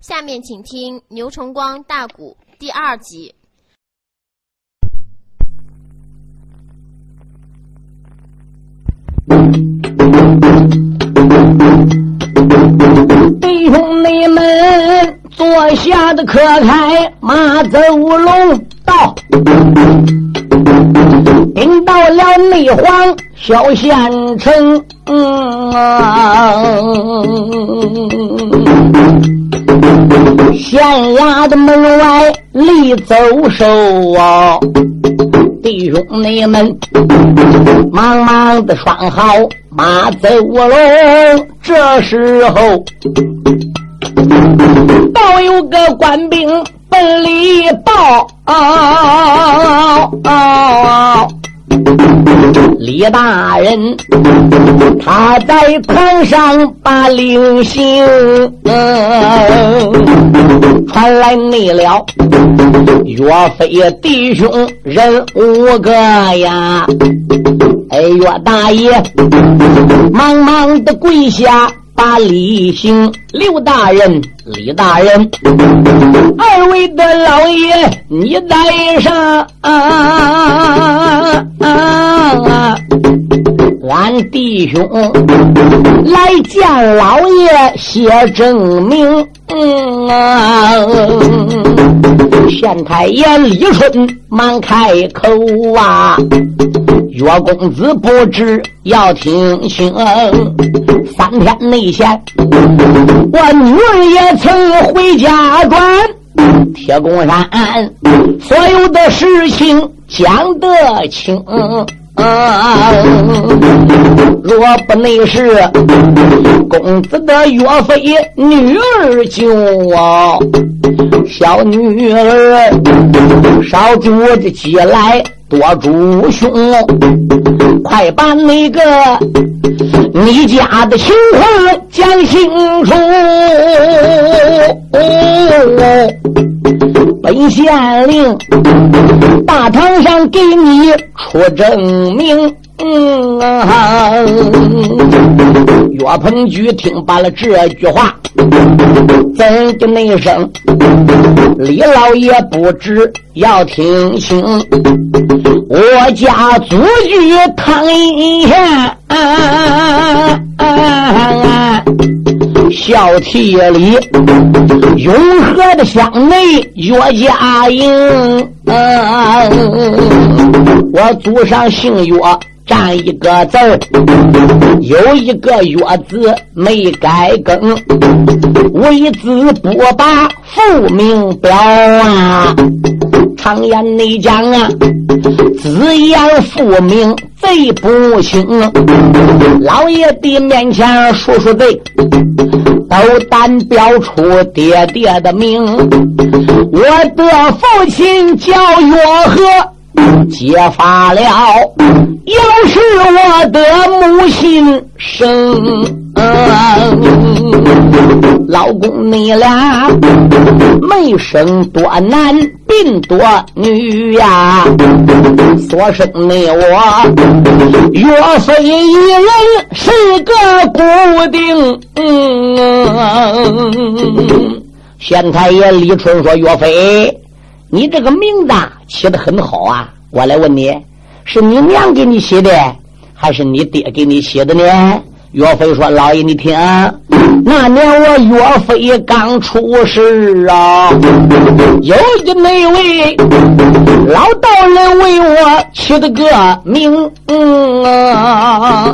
下面请听牛崇光大鼓第二集。弟兄你们坐下的可开马走龙道，顶到了内黄小县城。县衙的门外立走兽啊！弟兄你们忙忙的拴好马走喽，这时候倒有个官兵奔里报啊。李大人，他在堂上把令行，传来内了。岳飞弟兄人五个呀，哎，岳大爷忙忙的跪下。把礼行，刘大人、李大人，二位的老爷，你带上啊。俺弟兄来见老爷，写证明。县太爷李春忙开口啊，岳公子不知要听清。三天内前，我女儿也曾回家转铁公山，所有的事情讲得清。若不内是公子的岳飞女儿救我，小女儿少主的急来多主兄，快把那个你家的情况讲清楚。本县令大堂上给你出证明。岳鹏举听罢了这句话，怎的那声？李老爷不知要听清，我家祖居唐阴县，孝悌里永和的乡内岳家营，我祖上姓岳。占一个字儿，有一个月字没改更，为子不把父名表啊！常言内讲啊，子言父名贼不轻。老爷的面前说说罪，都单标出爹爹的名。我的父亲叫岳和。揭发了，要是我的母亲生，老公你俩没生多男，病多女呀，所生的我岳飞一人是个固定。县太爷李春说：“岳飞。”你这个名字起的很好啊！我来问你，是你娘给你起的，还是你爹给你起的呢？岳飞说：“老爷，你听，那年我岳飞刚出世啊，有一个那位老道人为我起的个名。”嗯，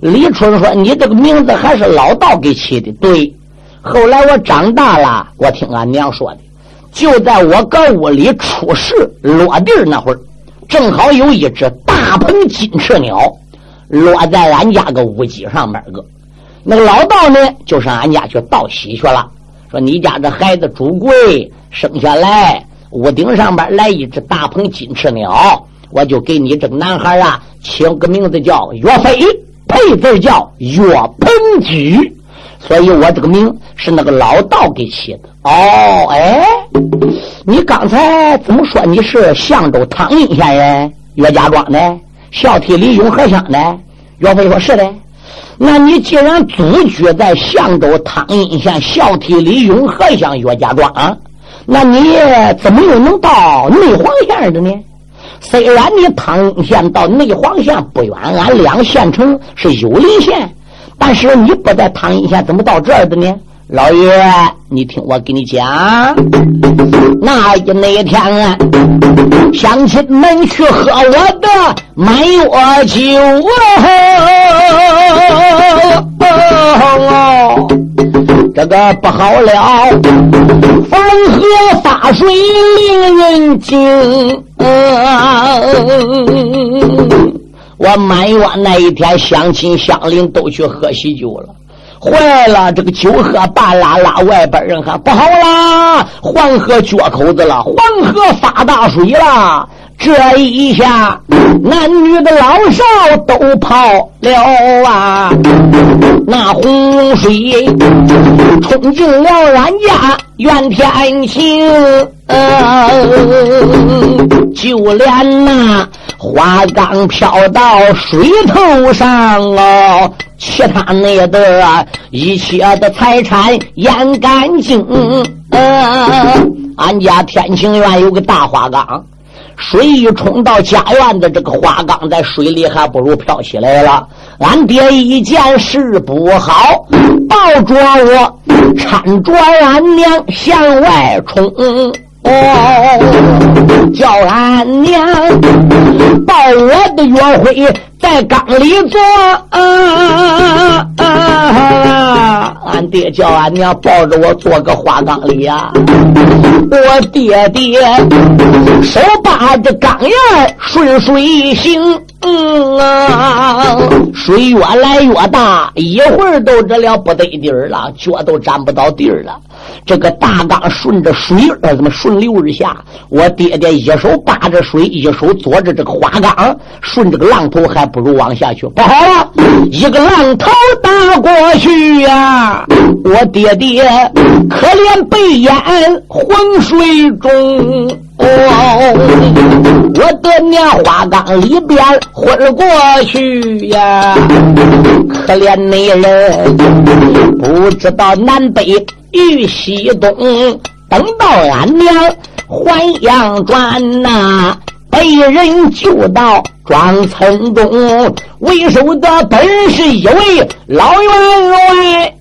李春说：“你这个名字还是老道给起的？对。后来我长大了，我听俺娘说的。”就在我搁屋里出事落地那会儿，正好有一只大鹏金翅鸟落在俺家个屋脊上面个。那个老道呢，就上俺家去道喜去了，说你家这孩子主贵生下来，屋顶上边来一只大鹏金翅鸟，我就给你这个男孩啊起个名字叫岳飞，配字叫岳鹏举。所以我这个名是那个老道给起的哦，哎，你刚才怎么说你是相州汤阴县人，岳家庄的，孝悌里永和乡的？岳飞说是的，那你既然祖居在相州汤阴县孝体里永和乡岳家庄，那你怎么又能到内黄县的呢？虽然你汤阴县到内黄县不远，俺两县城是有邻县，但是你不在汤阴县，怎么到这儿的呢？老爷，你听我给你讲，那一那天啊，乡亲们去喝我的满月酒啊，这个不好了，黄河发水令人惊。我满月那一天，乡亲乡邻都去喝喜酒了。坏了！这个酒喝半拉拉，外边人喊不好啦！黄河决口子了，黄河发大水了。这一下，男女的老少都跑了啊！那洪水冲进了俺家怨天晴，就连那花缸飘到水头上哦。其他那的一切的财产淹干净。俺家天晴院有个大花缸，水一冲到家院的这个花缸，在水里还不如飘起来了。俺爹一见事不好，抱着我搀着俺娘向外冲。哦，叫俺娘抱我的岳辉在缸里坐，啊！俺爹叫俺娘抱着我坐个花缸里呀，我爹爹手把着缸沿顺水行。嗯啊，水越来越大，一会儿都这了不得地儿了，脚都沾不到地儿了。这个大缸顺着水儿怎么顺流而下？我爹爹一手把着水，一手坐着这个花缸，顺这个浪头还不如往下去。不好了，一个浪头打过去呀！我爹爹可怜被淹浑水中。哦，我的娘花缸里边昏过去呀！可怜那人不知道南北与西东，等到俺娘还阳转呐，被人救到庄村中，为首的本是一位老员外。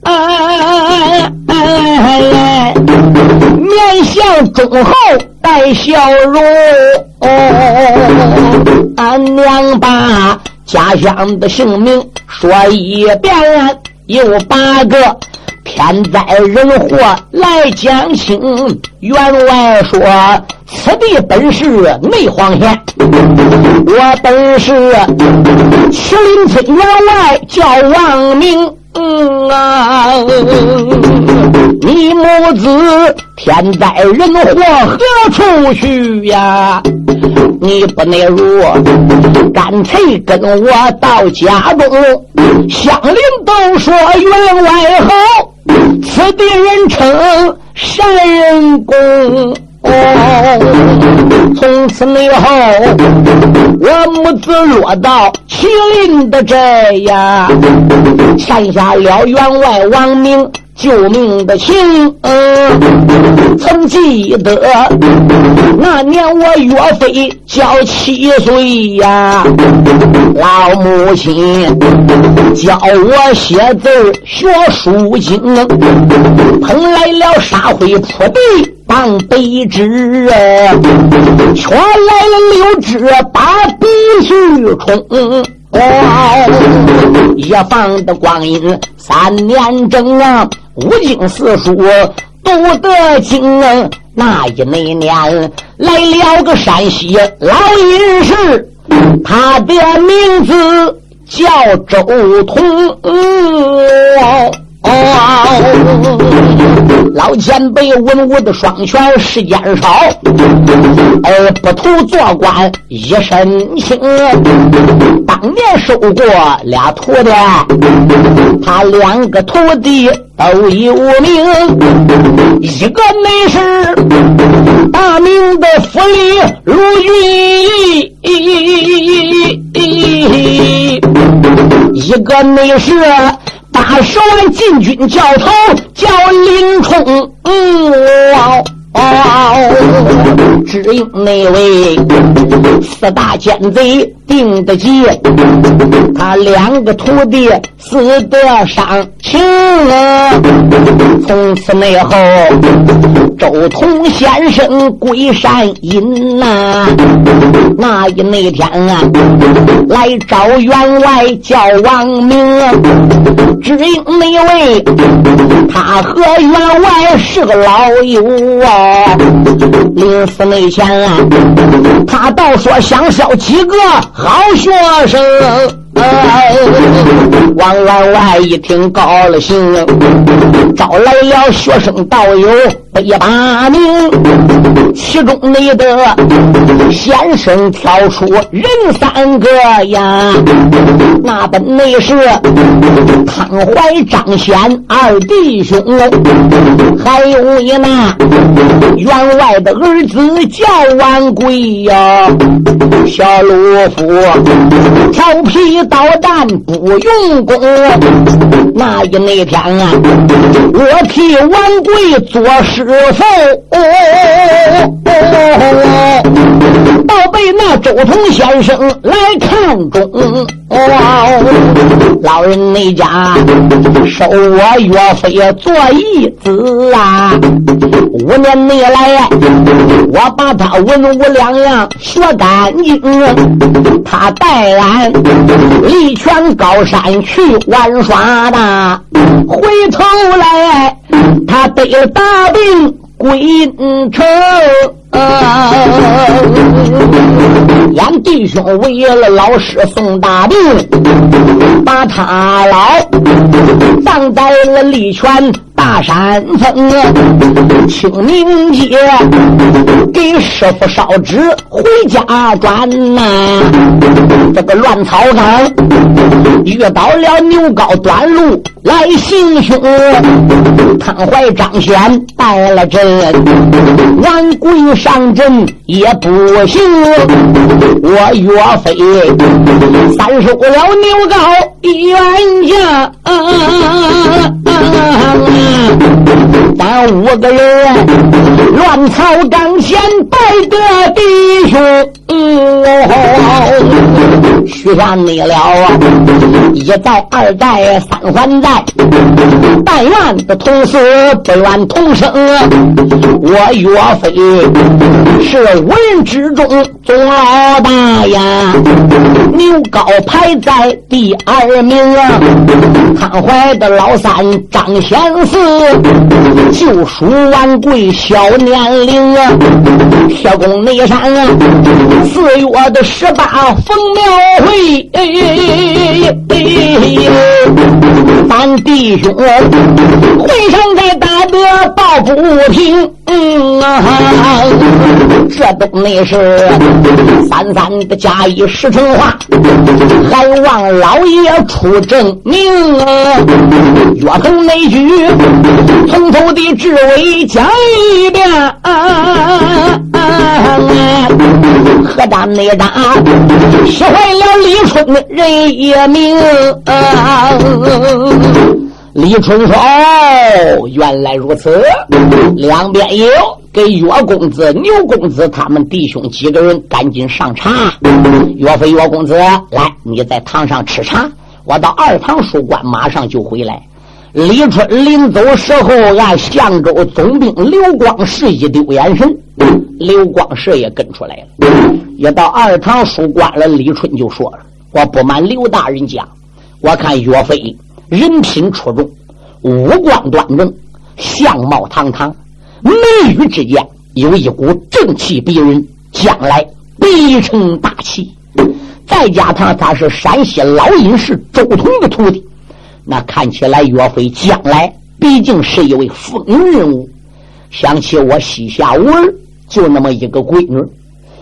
面相忠厚带笑容，俺娘把家乡的姓名说一遍，又八个天灾人祸来讲清。员外说：“此地本是内黄县，我本是麒麟村员外，叫王明。”嗯啊，你母子天灾人祸何处去呀？你不能如，干脆跟我到家中。乡邻都说员外好，此地人称善人公。从此以后，我母子落到麒麟的寨呀，欠下了员外王明救命的情。曾记得那年我岳飞叫七岁呀，老母亲教我写字学书经，碰来了沙灰铺地。当北枝啊，全来了六枝把鼻须冲。一放的光阴三年整啊，五经四书读得精啊。那一那年来了个山西老隐士，他的名字叫周通。哦老前辈文武的双全，时间少，而不图做官一身轻。当年收过俩徒弟，他两个徒弟都有名，一个乃是大名的府里卢俊义，一个内侍把手的禁军教头叫林冲，嗯。哦，只因那位四大奸贼定得计，他两个徒弟死得伤情。从此内后，周通先生归山隐呐。那一那天啊，来找员外叫王明，只因那位他和员外是个老友啊。临死那前啊，他倒说想收几个好学生。王员外一听高了兴，招来了学生道友百八名，其中内的先生挑出人三个呀，那本内是汤怀、张显二弟兄，还有一那员外的儿子叫万贵呀，小鲁夫调皮。导弹不用功，那一那天啊，我替王贵做师傅，倒被那周通先生来看中。老人那家收我岳飞做义子啊，五年内来，我把他文武两样学干净，他带俺。离泉高山去玩耍的，回头来他得了大病归城。俺弟兄为了老师送大病，把他老葬在了李泉大山峰。清明节给师傅烧纸回家转呐。这个乱草岗遇到了牛皋端路来行凶，汤怀张显带了阵，俺归。上阵也不行，我岳飞三收了牛皋一员将，咱五个人乱草岗前拜得弟兄。许下你了啊！一代、二代、三环代，但愿的同死，不愿同生。我岳飞是五人之中总老大呀，牛皋排在第二名啊。康怀的老三张显四，就属万贵小年龄啊。铁公内山啊，四月的十八封庙会，咱弟兄会上再打得抱不平。嗯啊，这都那是三三的假意实成话，还望老爷出证明啊！岳腾那句从头的至尾讲一遍啊！何大内大，气坏了李春人也明啊！李春说：“，原来如此。两边有给岳公子、牛公子他们弟兄几个人赶紧上茶。岳飞、岳公子，来，你在堂上吃茶。我到二堂书馆，马上就回来。”李春临走时候，按相州总兵刘光世一丢眼神，刘光世也跟出来了。也到二堂书馆了，李春就说了：“我不瞒刘大人讲，我看岳飞。”人品出众，五官端正，相貌堂堂，眉宇之间有一股正气逼人，将来必成大器。再加上他是山西老隐士周通的徒弟，那看起来岳飞将来毕竟是一位风云人物。想起我膝下无儿，就那么一个闺女，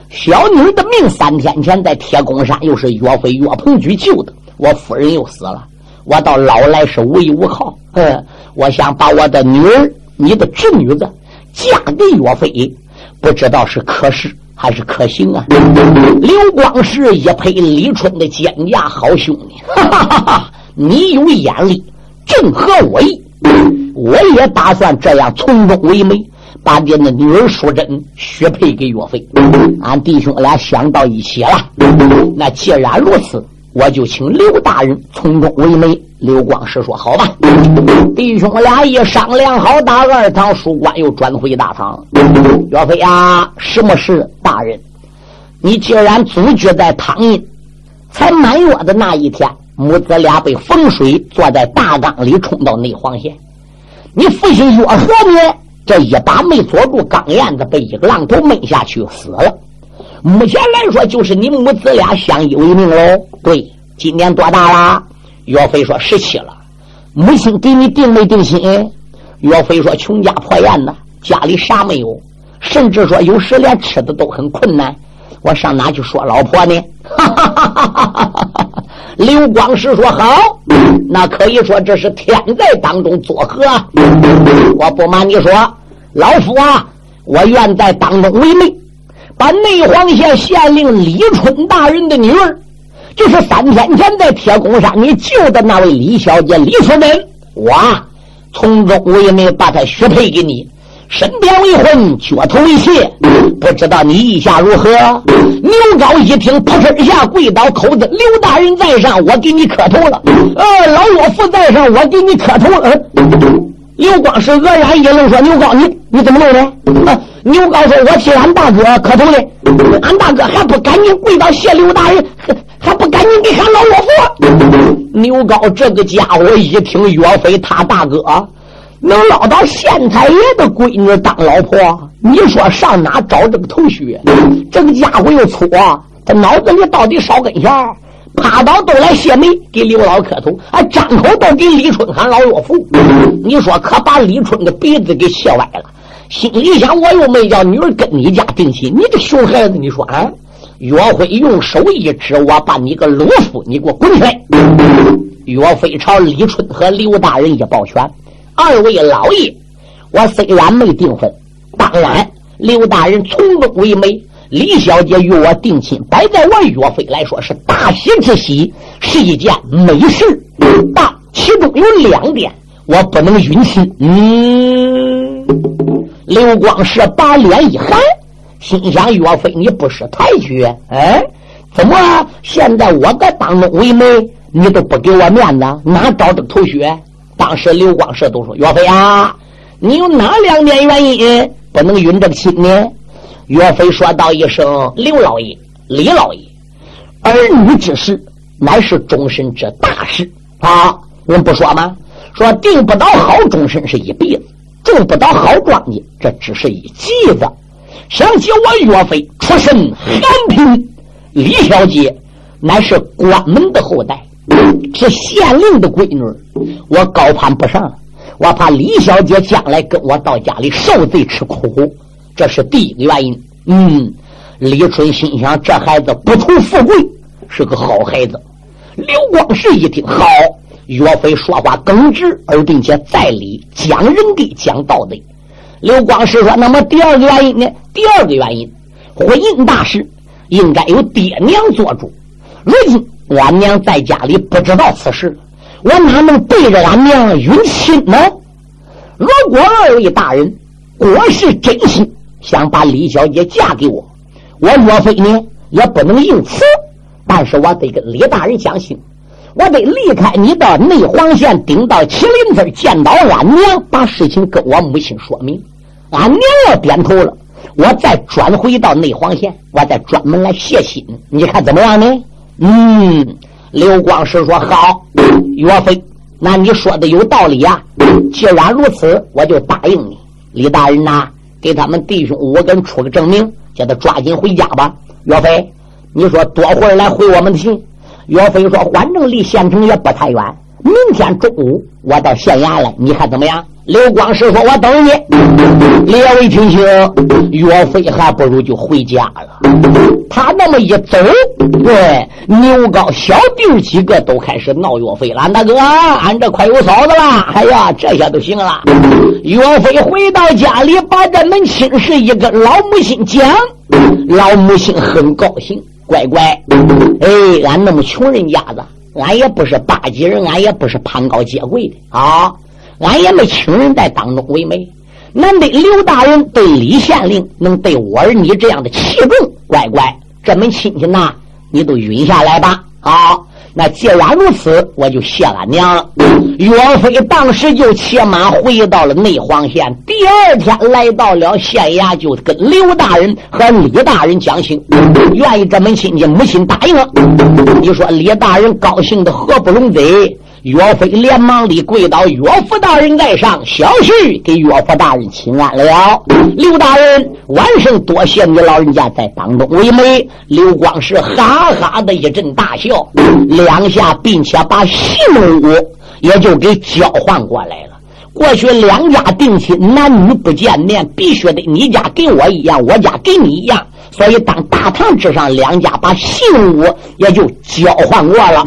小女的命三天前在铁公山又是岳飞岳鹏举救的，我夫人又死了。我到老来是无依无靠，嗯，我想把我的女儿，你的侄女子嫁给岳飞，不知道是可是还是可行啊？刘光世一拍李春的肩胛，好兄弟，哈哈哈哈你有眼力，正合我意。我也打算这样从中为媒，把你的女儿淑珍许配给岳飞。俺弟兄俩想到一起了。那既然如此，我就请刘大人从中为媒。刘光世说：“好吧。”弟兄俩一商量好，打二堂书馆又转回大堂。岳飞啊，什么事？大人，你既然祖居在汤阴，才满月的那一天，母子俩被风水坐在大缸里冲到内黄县。你父亲岳和呢？这一把没捉住钢链子，被一个浪头闷下去死了。目前来说，就是你母子俩相依为命喽。对，今年多大啦？岳飞说十七了。母亲给你定没定亲？岳飞说穷家破院的，家里啥没有，甚至说有时连吃的都很困难。我上哪去说老婆呢？哈哈哈哈哈哈！刘光世说好，那可以说这是天在当中作何？我不瞒你说，老夫啊，我愿在当中为媒，把内黄县县令李春大人的女儿，就是三天前在铁公山你救的那位李小姐李夫人，我从中为媒，把她许配给你。身边为婚，脚头为妾，不知道你意下如何？牛高一听，扑哧一下跪倒，口子刘大人在上，我给你磕头了。呃，老岳父在上，我给你磕头了。刘光是愕然一愣，说：“牛高，你你怎么弄的？”啊牛高说：“我替俺大哥磕头的，俺大哥还不赶紧跪倒谢刘大人，还不赶紧给喊老岳父。”牛高这个家伙一听岳飞他大哥。能捞到县太爷的闺女当老婆，你说上哪找这个头绪？这个家伙又粗，他脑子里到底少根弦？趴倒都来谢媒，给刘老磕头，啊，张口都给李春喊老岳父。你说可把李春的鼻子给气歪了，心里想：我又没叫女儿跟你家定亲，你这熊孩子！你说啊？岳飞用手一指，我把你个鲁夫，你给我滚出来！岳飞朝李春和刘大人一抱拳。二位老爷，我虽然没订婚，当然刘大人从中为媒，李小姐与我定亲，摆在我岳飞来说是大喜之喜，是一件美事。但其中有两点我不能允许。嗯，刘光世把脸一寒，心想：岳飞，你。不识抬举？哎，怎么现在我在当中为媒，你。都不给我面子？哪找的头绪？当时刘光世都说：“岳飞啊，你有哪两点原因不能允这个亲呢？”岳飞说道一声：“刘老爷、李老爷，儿女之事乃是终身之大事啊！我们不说吗？说定不到好终身是一辈子，种不到好庄稼这只是一季子。想起我岳飞出身寒贫，李小姐乃是关门的后代。”是县令的闺女，我高攀不上，我怕李小姐将来跟我到家里受罪吃苦，这是第一个原因。嗯，李春心想这孩子不图富贵，是个好孩子。刘光世一听，好，岳飞说话耿直，而并且在理，讲仁义，讲道德。刘光世说：“那么第二个原因呢？第二个原因，婚姻大事应该由爹娘做主，如今。”俺娘在家里不知道此事，我哪能背着俺娘允亲呢？如果二位大人果是真心想把李小姐嫁给我，我岳飞呢也不能应此。但是我得跟李大人讲信，我得离开你到内黄县，顶到麒麟村见到俺娘，把事情跟我母亲说明。俺娘要点头了，我再转回到内黄县，我再专门来谢亲。你看怎么样呢？嗯，刘光世说：“好，岳飞，那你说的有道理呀。既然如此，我就答应你。李大人呐，给他们弟兄五个人出个证明，叫他抓紧回家吧。岳飞，你说多会儿来回我们的信？岳飞说：反正离县城也不太远，明天中午我到县衙来，你看怎么样？”刘光世说：“我等你。”列位听清，岳飞还不如就回家了。他那么一走，对牛高小弟几个都开始闹岳飞了。俺大哥，俺这快有嫂子了。哎呀，这下都行了。岳飞回到家里，把这门亲事一跟老母亲讲，老母亲很高兴。乖乖，哎，俺那么穷人家子，俺也不是巴结人，俺也不是攀高结贵的啊，俺也没请人在当中为媒。难得刘大人对李县令能对我儿你这样的器重，乖乖，这门亲戚呐，你都允下来吧。好，那既然如此，我就谢俺娘了。岳飞当时就骑马回到了内黄县，第二天来到了县衙，就跟刘大人和李大人讲情，愿意这门亲戚，母亲答应了。你说李大人高兴的合不拢嘴。岳飞连忙的跪倒，岳父大人在上，小婿给岳父大人请安了。刘大人，晚上多谢你老人家在当中为媒。刘光世哈哈的一阵大笑，两下并且把信物也就给交换过来了。过去两家定亲，男女不见面，必须得你家给我一样，我家给你一样。所以，当大堂之上，两家把信物也就交换过了。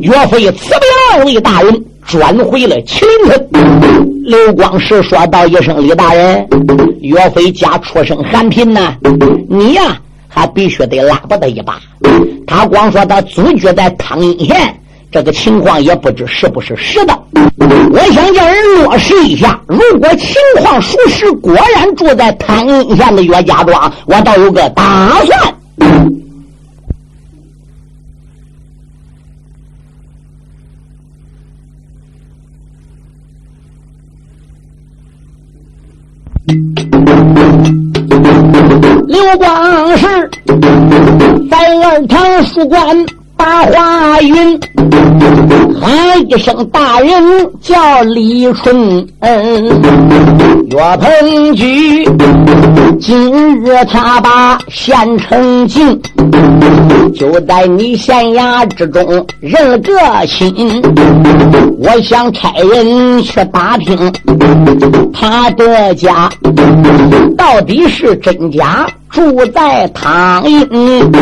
岳飞辞别二位大人，转回了麒麟村。刘光世说道一声：“李大人，岳飞家出身寒贫呐，你呀还必须得拉不他一把。他光说他祖居在汤阴县。”这个情况也不知是不是实的，我想叫人落实一下。如果情况属实，果然住在汤阴县的岳家庄，我倒有个打算。刘光世在二堂书馆。把话云喊一声大人叫李春恩，岳鹏举今日他把县城进，就在你县衙之中认了个亲。我想差人去打听他的家到底是真假。住在唐营，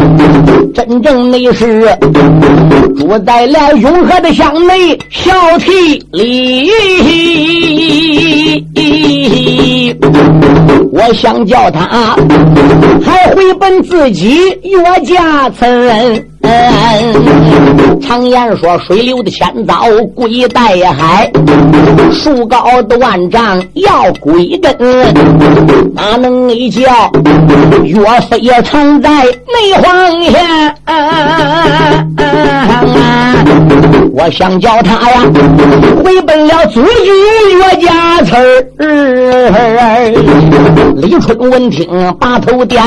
真正的是住在了永和的乡内小梯里。我想叫他还回奔自己岳家村。常言说：“水流的千遭贵带海，树高的万丈要归根。”哪能一叫岳飞也藏在内黄县？我想叫他呀，回奔了祖居岳家村李春闻听，把头点。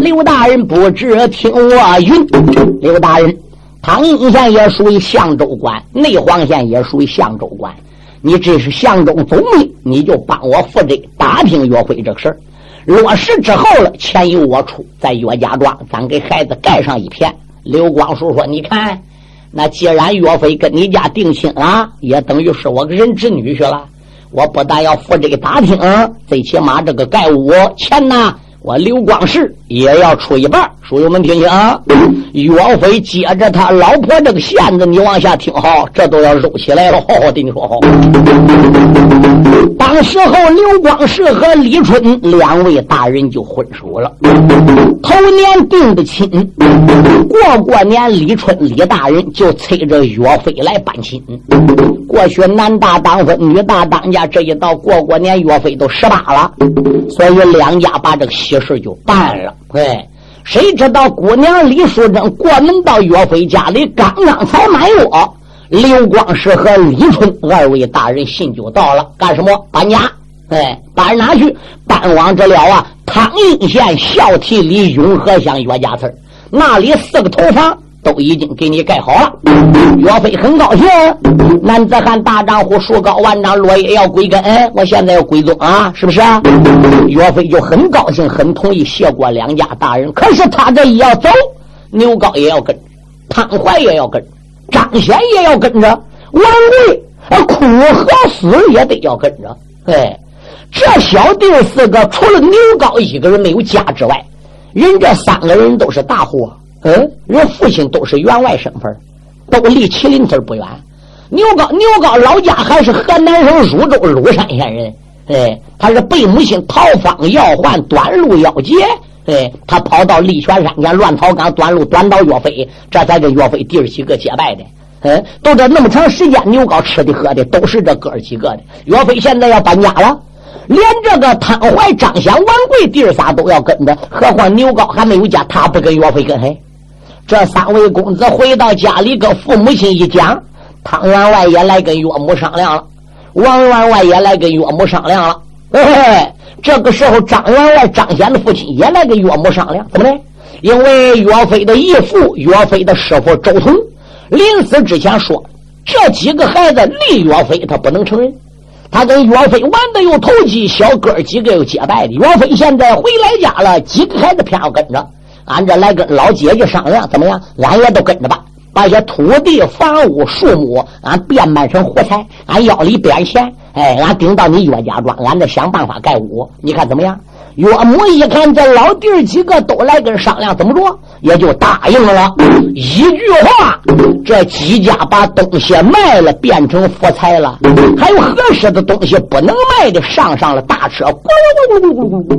刘大人不知听我云。刘大人，唐阴县也属于相州管，内黄县也属于相州管。你这是相州总兵，你就帮我负责打听岳飞这个事儿。落实之后了，钱由我出，在岳家庄，咱给孩子盖上一片。刘光叔说：“你看，那既然岳飞跟你家定亲了，也等于是我个人侄女婿了。我不但要负责打听，最起码这个盖屋钱呢。”我刘光世也要出一半，书友们听清啊！岳飞接着他老婆这个线子，你往下听好，这都要揉起来了，好好对你说好。当时候，刘光世和李春两位大人就婚书了，头年定的亲，过过年，李春李大人就催着岳飞来办亲。过去男大当婚，女大当嫁，这一到过过年，岳飞都十八了，所以两家把这个喜事就办了。哎，谁知道姑娘李淑珍过门到岳飞家里，刚刚才满月，刘光世和李春二位大人信就到了，干什么？搬家。哎，搬哪去？搬往这了啊！汤阴县孝悌里永和乡岳家村那里四个头房。都已经给你盖好了，岳飞很高兴。男子汉大丈夫，树高万丈，落叶要归根。我现在要归宗啊，是不是？岳飞就很高兴，很同意谢过两家大人。可是他这一要走，牛皋也要跟，汤怀也要跟，张显也要跟着，王贵、哭和死也得要跟着。哎，这小弟四个，除了牛皋一个人没有家之外，人这三个人都是大户。嗯，人父亲都是员外身份，都离麒麟村不远。牛皋，牛皋老家还是河南省汝州鲁山县人。哎，他是被母亲逃荒要换短路要劫。哎，他跑到立泉山前乱草岗短路短到岳飞，这才跟岳飞弟儿几个结拜的。嗯，都这那么长时间，牛皋吃的喝的都是这哥儿几个的。岳飞现在要搬家了，连这个汤怀、张显、王贵弟儿仨都要跟着，何况牛皋还没有家，他不跟岳飞跟嘿？这三位公子回到家里，跟父母亲一讲，汤员外也来跟岳母商量了，王员外也来跟岳母商量了。嘿嘿，这个时候张员外、张显的父亲也来跟岳母商量，怎么的？因为岳飞的义父、岳飞的师傅周同。临死之前说：“这几个孩子立岳飞，他不能承认。他跟岳飞玩的又投机，小哥几个又结拜的。岳飞现在回来家了，几个孩子偏要跟着。俺这来跟老姐姐商量，怎么样？俺也都跟着吧。把些土地、房屋、树木，俺变卖成火柴，俺腰里点钱。哎，俺顶到你岳家庄，俺再想办法盖屋。你看怎么样？”岳母一看，这老弟儿几个都来跟商量，怎么着，也就答应了。一句话，这几家把东西卖了，变成福财了。还有合适的东西不能卖的，上上了大车，咕噜咕噜咕噜咕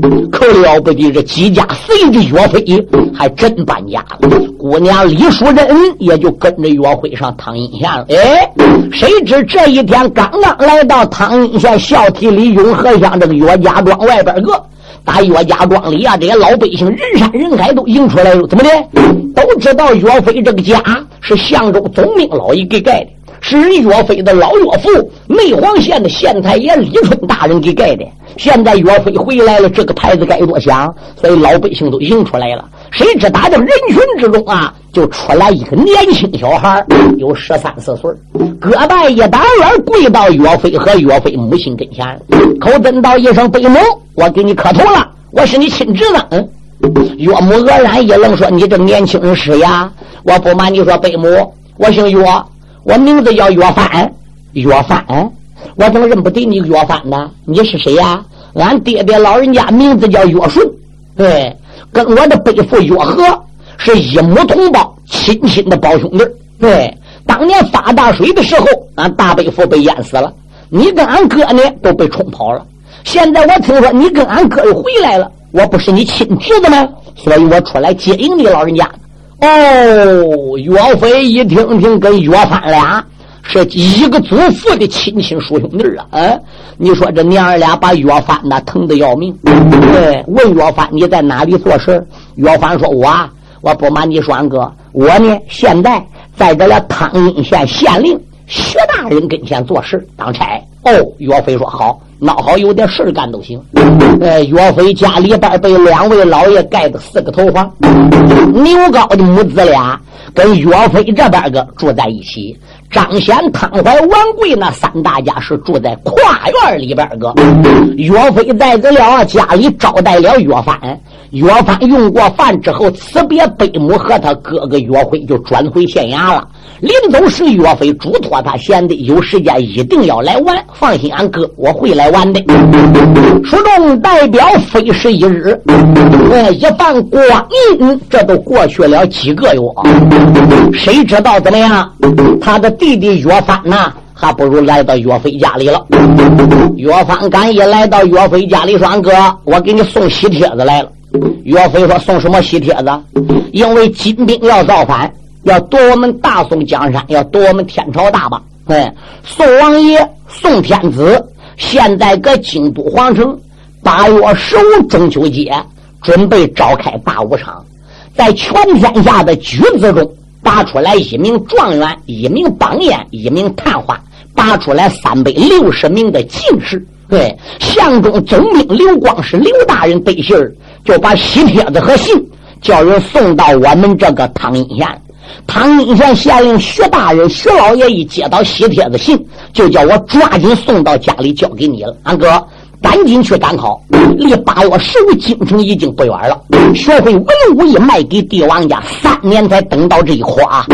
噜，可了不得！这几家随着岳飞，还真搬家了。姑娘李淑珍也就跟着岳飞上汤阴县了。哎，谁知这一天刚刚来到汤阴县孝悌里永和乡这个岳家庄外边。打岳家庄里啊，这些老百姓人山人海都迎出来了。怎么的？都知道岳飞这个家是相州总兵老爷给盖的，是岳飞的老岳父内黄县的县太爷李春大人给盖的。现在岳飞回来了，这个牌子该多响！所以老百姓都迎出来了。谁知打这人群之中啊，就出来一个年轻小孩，有十三四岁，胳膊一打远，跪到岳飞和岳飞母亲跟前，口尊道一声：“贝母，我给你磕头了，我是你亲侄子。”，岳母愕然一愣，说：“你这年轻人是呀？我不瞒你说，贝母，我姓岳，我名字叫岳帆。岳帆，我怎么认不得你岳帆呢？你是谁呀？俺爹爹老人家名字叫岳顺，对。”跟我的背父岳和是一母同胞，亲亲的胞兄弟。对，当年发大水的时候，俺大背父被淹死了，你跟俺哥呢都被冲跑了。现在我听说你跟俺哥又回来了，我不是你亲侄子吗？所以我出来接应你老人家。哦，岳飞一听听，跟岳翻俩。是一个祖父的亲亲叔兄弟啊！啊，你说这娘儿俩把岳帆那疼的要命。对，问岳帆你在哪里做事岳帆说：“我我不瞒你说，俺哥，我呢现在在这了汤阴县县令薛大人跟前做事当差。”哦，岳飞说：“好，那好，有点事干都行。”呃，岳飞家里边被两位老爷盖的四个头房，牛高的母子俩跟岳飞这边个住在一起。张显、汤怀、王贵那三大家是住在跨院里边个。岳飞在这了家里招待了岳帆，岳帆用过饭之后辞别北母和他哥哥岳辉，就转回县衙了。临走时，岳飞嘱托他贤弟有时间一定要来玩。放心，俺哥我会来玩的。书中代表非是一日，哎，一番光阴，这都过去了几个月，谁知道怎么样？他的。弟弟岳帆呐，还不如来到岳飞家里了。岳帆赶一来到岳飞家里，说：“俺哥，我给你送喜帖子来了。”岳飞说：“送什么喜帖子？因为金兵要造反，要夺我们大宋江山，要夺我们天朝大邦。哎，宋王爷宋天子现在搁京都皇城，八月十五中秋节准备召开大武场，在全天下的举子中。”拔出来一名状元，一名榜眼，一名探花，拔出来三百六十名的进士。对，相中总兵刘光是刘大人得信儿，就把喜帖子和信叫人送到我们这个汤阴县。汤阴县县令徐大人、徐老爷一接到喜帖子信，就叫我抓紧送到家里交给你了，俺哥。赶紧去赶考，离八月十五京城已经不远了。学会文武艺卖给帝王家，三年才等到这一啊。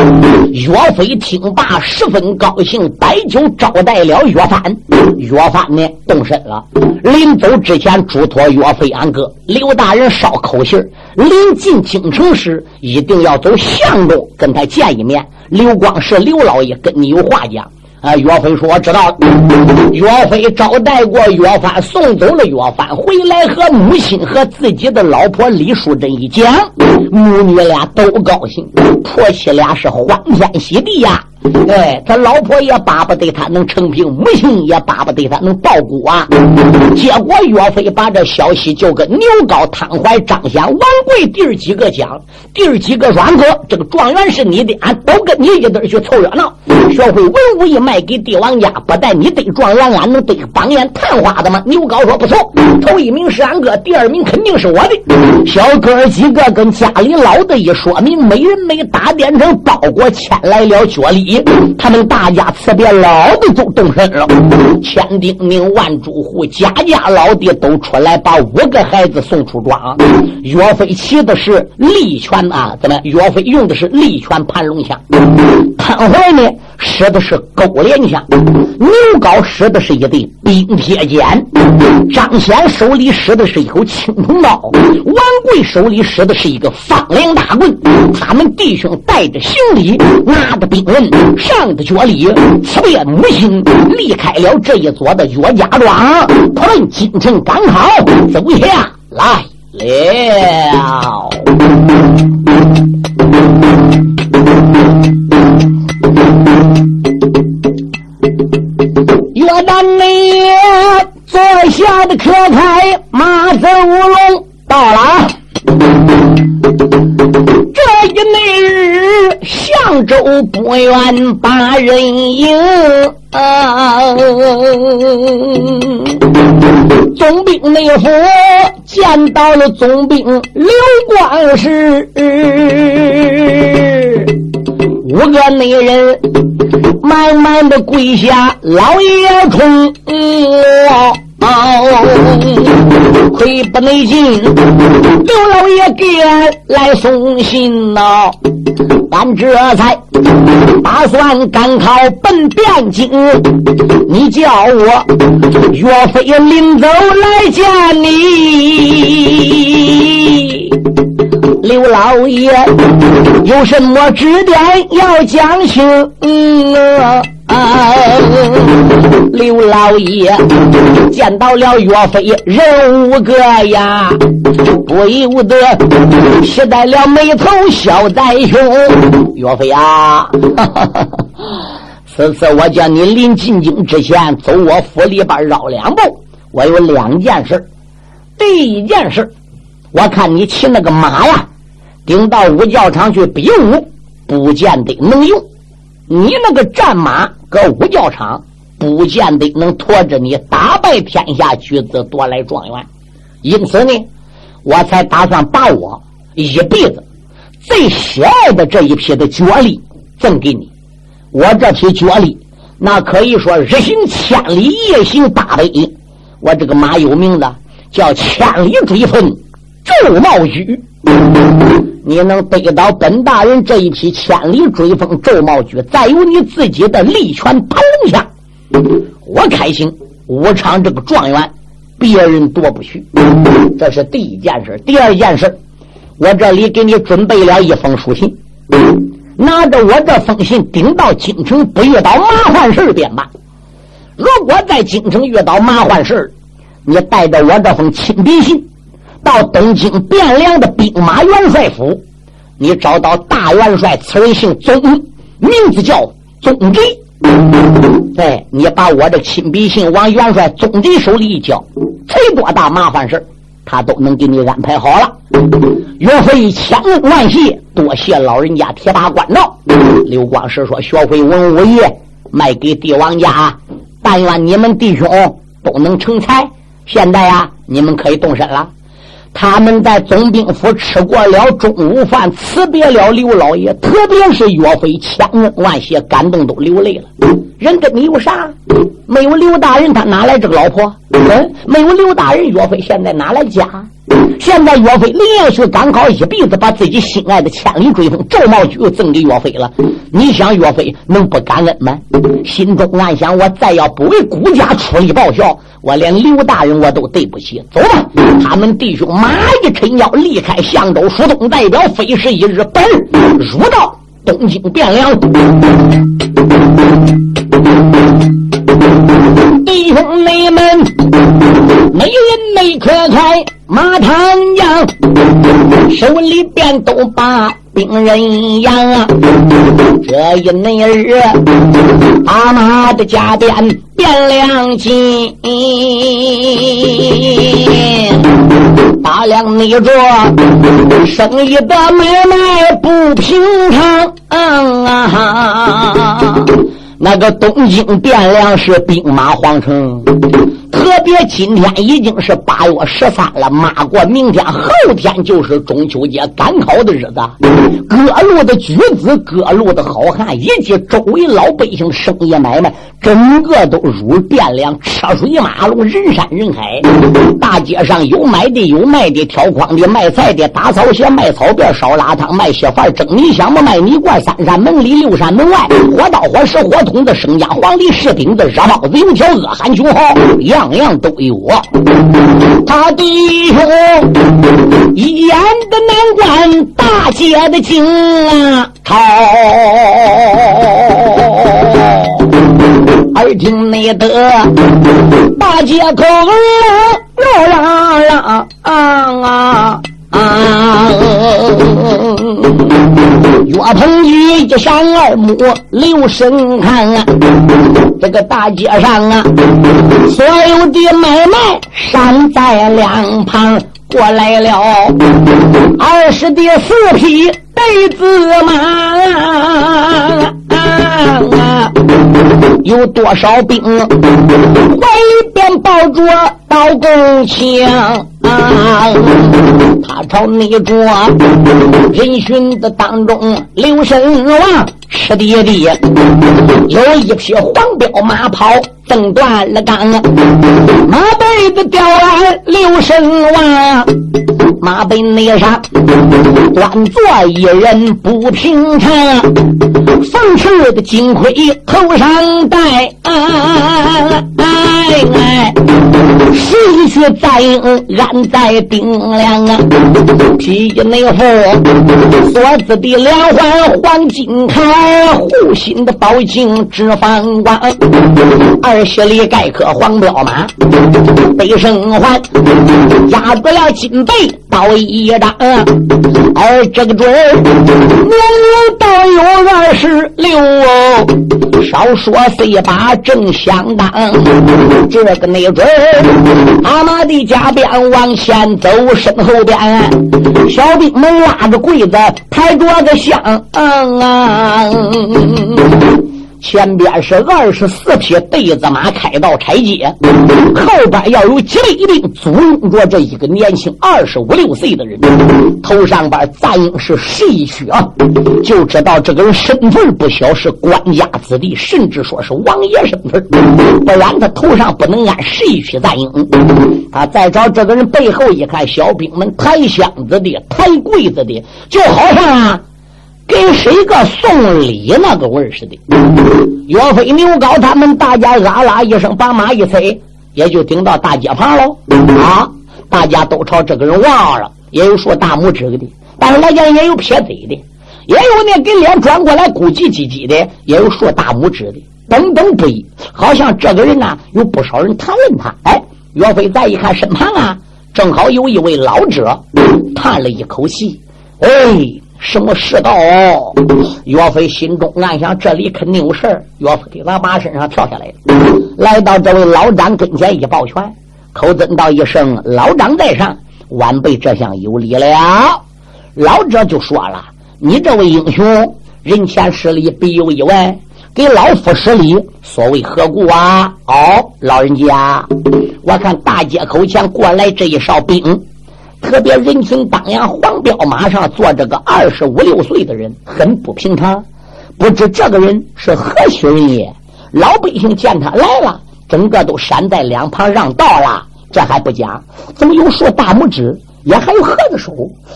岳飞听罢十分高兴，摆酒招待了岳帆。岳帆呢动身了，临走之前嘱托岳飞俺哥刘大人捎口信儿临进京城时一定要走相州跟他见一面。刘光是刘老爷跟你有话讲。啊，岳飞说：“我知道。”岳飞招待过岳帆，送走了岳帆，回来和母亲和自己的老婆李淑珍一讲，母女俩都高兴，婆媳俩是欢天喜地呀。哎，他老婆也巴不得他能成平，母亲也巴不得他能报国啊。结果岳飞把这消息就跟牛皋、汤怀、张显、王贵弟儿几个讲，弟儿几个说：“哥，这个状元是你的，俺都跟你一堆去凑热闹。学会文武一脉给帝王家，不带你得状元，俺能得榜眼探花的吗？”牛皋说：“不错，头一名是俺哥，第二名肯定是我的。”小哥几个跟家里老的一说明，每人每打点成包裹，牵来了脚力礼。他们大家辞别老的都动身了，千叮咛万嘱咐，家家老爹都出来把五个孩子送出庄。岳飞骑的是利拳啊，怎么？岳飞用的是利拳盘龙枪，潘怀呢使的是勾连枪，牛皋使的是一对冰铁剑，张显手里使的是一口青铜刀，王贵手里使的是一个方梁大棍。他们弟兄带着行李，拿着兵刃。上的脚里，辞别母亲，离开了这一座的岳家庄，他们进城赶考，走下来了。岳丹内坐下的客台，马子乌龙到了。这一日，相州不远把人迎。总兵内府见到了总兵刘光世，五个内人慢慢的跪下，老爷冲。哦，亏不内进，刘老爷给俺来送信呐，俺这才打算赶考奔汴京。你叫我岳飞临走来见你，刘老爷有什么指点要讲清？嗯啊，刘老爷见到了岳飞人五个呀，不由得气在了眉头，笑在胸。岳飞啊，哈哈此次我叫你临进京之前走我府里边绕两步，我有两件事。第一件事，我看你骑那个马呀，顶到武教场去比武，不见得能用。你那个战马。搁武教场，不见得能驮着你打败天下举子，夺来状元。因此呢，我才打算把我一辈子最喜爱的这一匹的角力赠给你。我这匹角力，那可以说日行千里，夜行八百里。我这个马有名字，叫千里追风周茂驹。你能得到本大人这一匹千里追风周茂驹，再有你自己的利拳盘龙枪，我开心。武昌这个状元，别人夺不去。这是第一件事。第二件事，我这里给你准备了一封书信，拿着我这封信顶到京城，不遇到麻烦事便罢。如果在京城遇到麻烦事你带着我这封亲笔信。到东京汴梁的兵马元帅府，你找到大元帅，此人姓宗，名字叫宗吉。哎，你把我的亲笔信往元帅宗吉手里一交，谁多大麻烦事他都能给你安排好了。岳飞千恩万谢，多谢老人家铁打关照。刘光世说：“学会文武艺，卖给帝王家，但愿你们弟兄都能成才。现在呀，你们可以动身了。”他们在总兵府吃过了中午饭，辞别了刘老爷，特别是岳飞千恩万谢，感动都流泪了。人跟你有啥？没有刘大人，他哪来这个老婆？嗯，没有刘大人，岳飞现在哪来家？现在岳飞连续赶考一辈子，把自己心爱的千里追风赵茂菊赠给岳飞了。你想岳飞能不感恩吗？心中暗想：我再要不为孤家出力报效，我连刘大人我都对不起。走吧，他们弟兄马一抻腰，离开相州蜀东，代表飞时一日，本入到东京汴梁。弟兄妹们，没人没可开马唐将，手里边都把兵人养啊。这一那日，阿妈的家变变两金，大量你着生意的买卖不平常啊。那个东京汴梁是兵马皇城，特别今天已经是八月十三了，马过明天后天就是中秋节赶考的日子，各路的举子、各路的好汉以及周围老百姓生意买卖，整个都如汴梁，车水马龙，人山人海。大街上有买的，有卖的，挑筐的，卖菜的，打草鞋，卖草辫，烧腊汤，卖稀饭，蒸米香嘛，卖米罐。三山门里，六山门外，火刀火石火。筒子、生姜、黄梨、柿饼子、热包子、油条、阿含穷豪，样样都有啊。他弟兄一眼的难关大姐的景啊，朝耳听你的大街口儿嚷嚷啊。啊！岳鹏举一闪二目留神看啊，这个大街上啊，所有的买卖山在两旁过来了，二十的四匹被子马。啊！有多少兵？怀里边抱着刀弓枪！他朝那桌人群的当中留神望，吃爹爹有一匹黄骠马跑，蹬断了杆，马背子吊来留神望，马背那上端坐一人不平常，凤翅的金盔头上戴，哎哎，谁去在安在顶梁啊？披内服，锁子的连环黄金铠，护心的宝镜直放光，二十里盖克黄骠马，背生环压住了金背刀一张，而这个准年龄都有二十六哦。少说岁把正相当，这个没准阿妈的家边往前走，身后边小兵们拉着柜子，抬着个香啊。前边是二十四匹对子马开道拆街，后边要有几百兵簇拥着这一个年轻二十五六岁的人，头上边咋应是谁去啊？就知道这个人身份不小，是官家子弟，甚至说是王爷身份，不然他头上不能安谁去赞应。他再找这个人背后一看，小兵们抬箱子的、抬柜子的，就好像。跟谁个送礼那个味儿似的？岳飞、牛皋他们大家啊啦一声把马一催，也就顶到大街旁喽。啊，大家都朝这个人望了，也有竖大拇指的，但是来讲也有撇嘴的，也有那给脸转过来咕叽叽叽的，也有竖大拇指的，等等不一。好像这个人呢，有不少人谈论他。哎，岳飞再一看身旁啊，正好有一位老者，叹了一口气，哎。什么世道？岳飞心中暗想：这里肯定有事儿。岳飞往马身上跳下来，来到这位老张跟前一抱拳，口尊道一声：“老张在上，晚辈这厢有礼了。”老者就说了：“你这位英雄，人前施礼必有意外，给老夫施礼，所谓何故啊？”哦，老人家，我看大街口前过来这一哨兵。特别人群当阳，黄骠马上坐着个二十五六岁的人，很不平常。不知这个人是何许人也？老百姓见他来了，整个都闪在两旁让道了。这还不讲，怎么有竖大拇指，也还有合着手，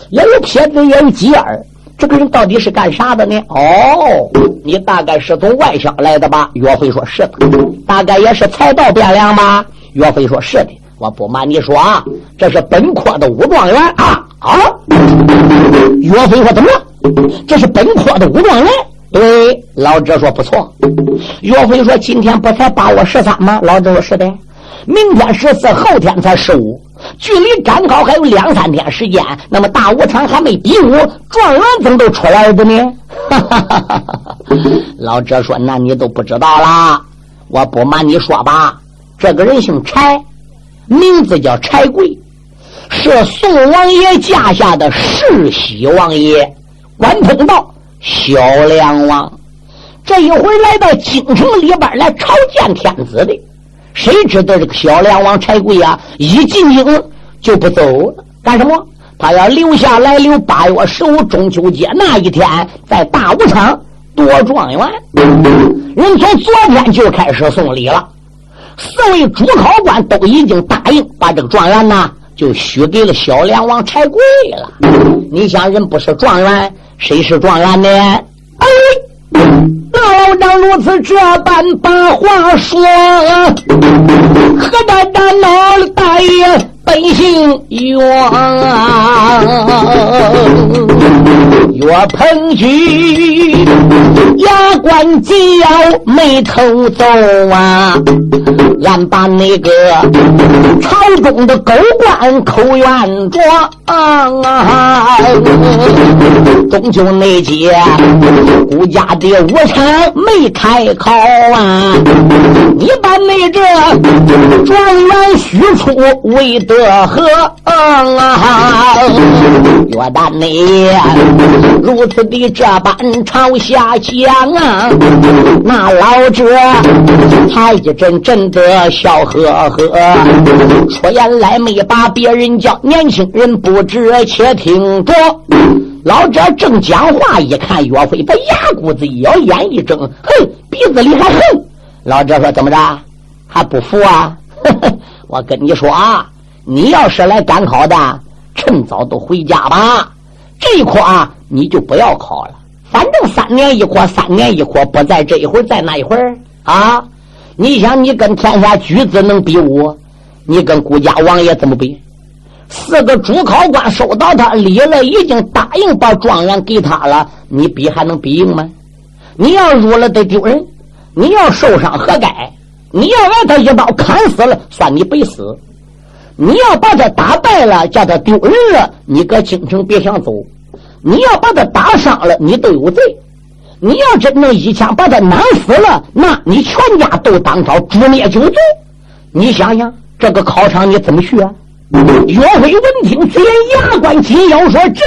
也有撇子，也有急眼儿。这个人到底是干啥的呢？哦，你大概是从外乡来的吧？岳飞说：“是的。”大概也是才到汴梁吧？岳飞说：“是的。”我不瞒你说啊，这是本科的武状元啊啊！岳飞说：“怎么了？这是本科的武状元？对，老者说不错。岳飞说：“今天不才八月十三吗？”老者说：“是的。”明天十四，后天才十五，距离赶考还有两三天时间。那么大武场还没比武，状元怎么都出来了呢？老者说：“那你都不知道啦。我不瞒你说吧，这个人姓柴，名字叫柴贵，是宋王爷驾下的世袭王爷，关通道小梁王。这一回来到京城里边来朝见天子的。”谁知道这个小梁王柴贵呀，一进京就不走了，干什么？他要留下来，留八月十五中秋节那一天，在大武场夺状元。人从昨天就开始送礼了，四位主考官都已经答应把这个状元呢，就许给了小梁王柴贵了。你想，人不是状元，谁是状元呢？哎。老张如此这般把话说，何大大老大爷。本姓岳，岳鹏举，牙关紧咬眉头皱啊！俺把那个朝中的狗官口冤状啊！中秋那节，顾家的武场没开考啊！你把那这状元许出为得。这何啊！岳旦你如此的这般朝下讲啊，那老者才一阵阵的笑呵呵，出言来没把别人叫，年轻人不知且听着。老者正讲话，一看岳飞，把牙骨子一咬，眼一睁，哼，鼻子里还哼。老者说：“怎么着？还不服啊？我跟你说啊！”你要是来赶考的，趁早都回家吧。这一科啊，你就不要考了。反正三年一科，三年一科，不在这一会儿，在那一会儿啊。你想，你跟天下举子能比武？你跟顾家王爷怎么比？四个主考官收到他礼了，已经答应把状元给他了，你比还能比赢吗？你要入了得丢人，你要受伤何该？你要挨他一刀砍死了，算你白死。你要把他打败了，叫他丢人了，你搁京城别想走；你要把他打伤了，你都有罪。你要真能一枪把他囊死了，那你全家都当朝诛灭九族。你想想，这个考场你怎么去啊？岳飞闻听，嘴牙关紧咬，说：“这。”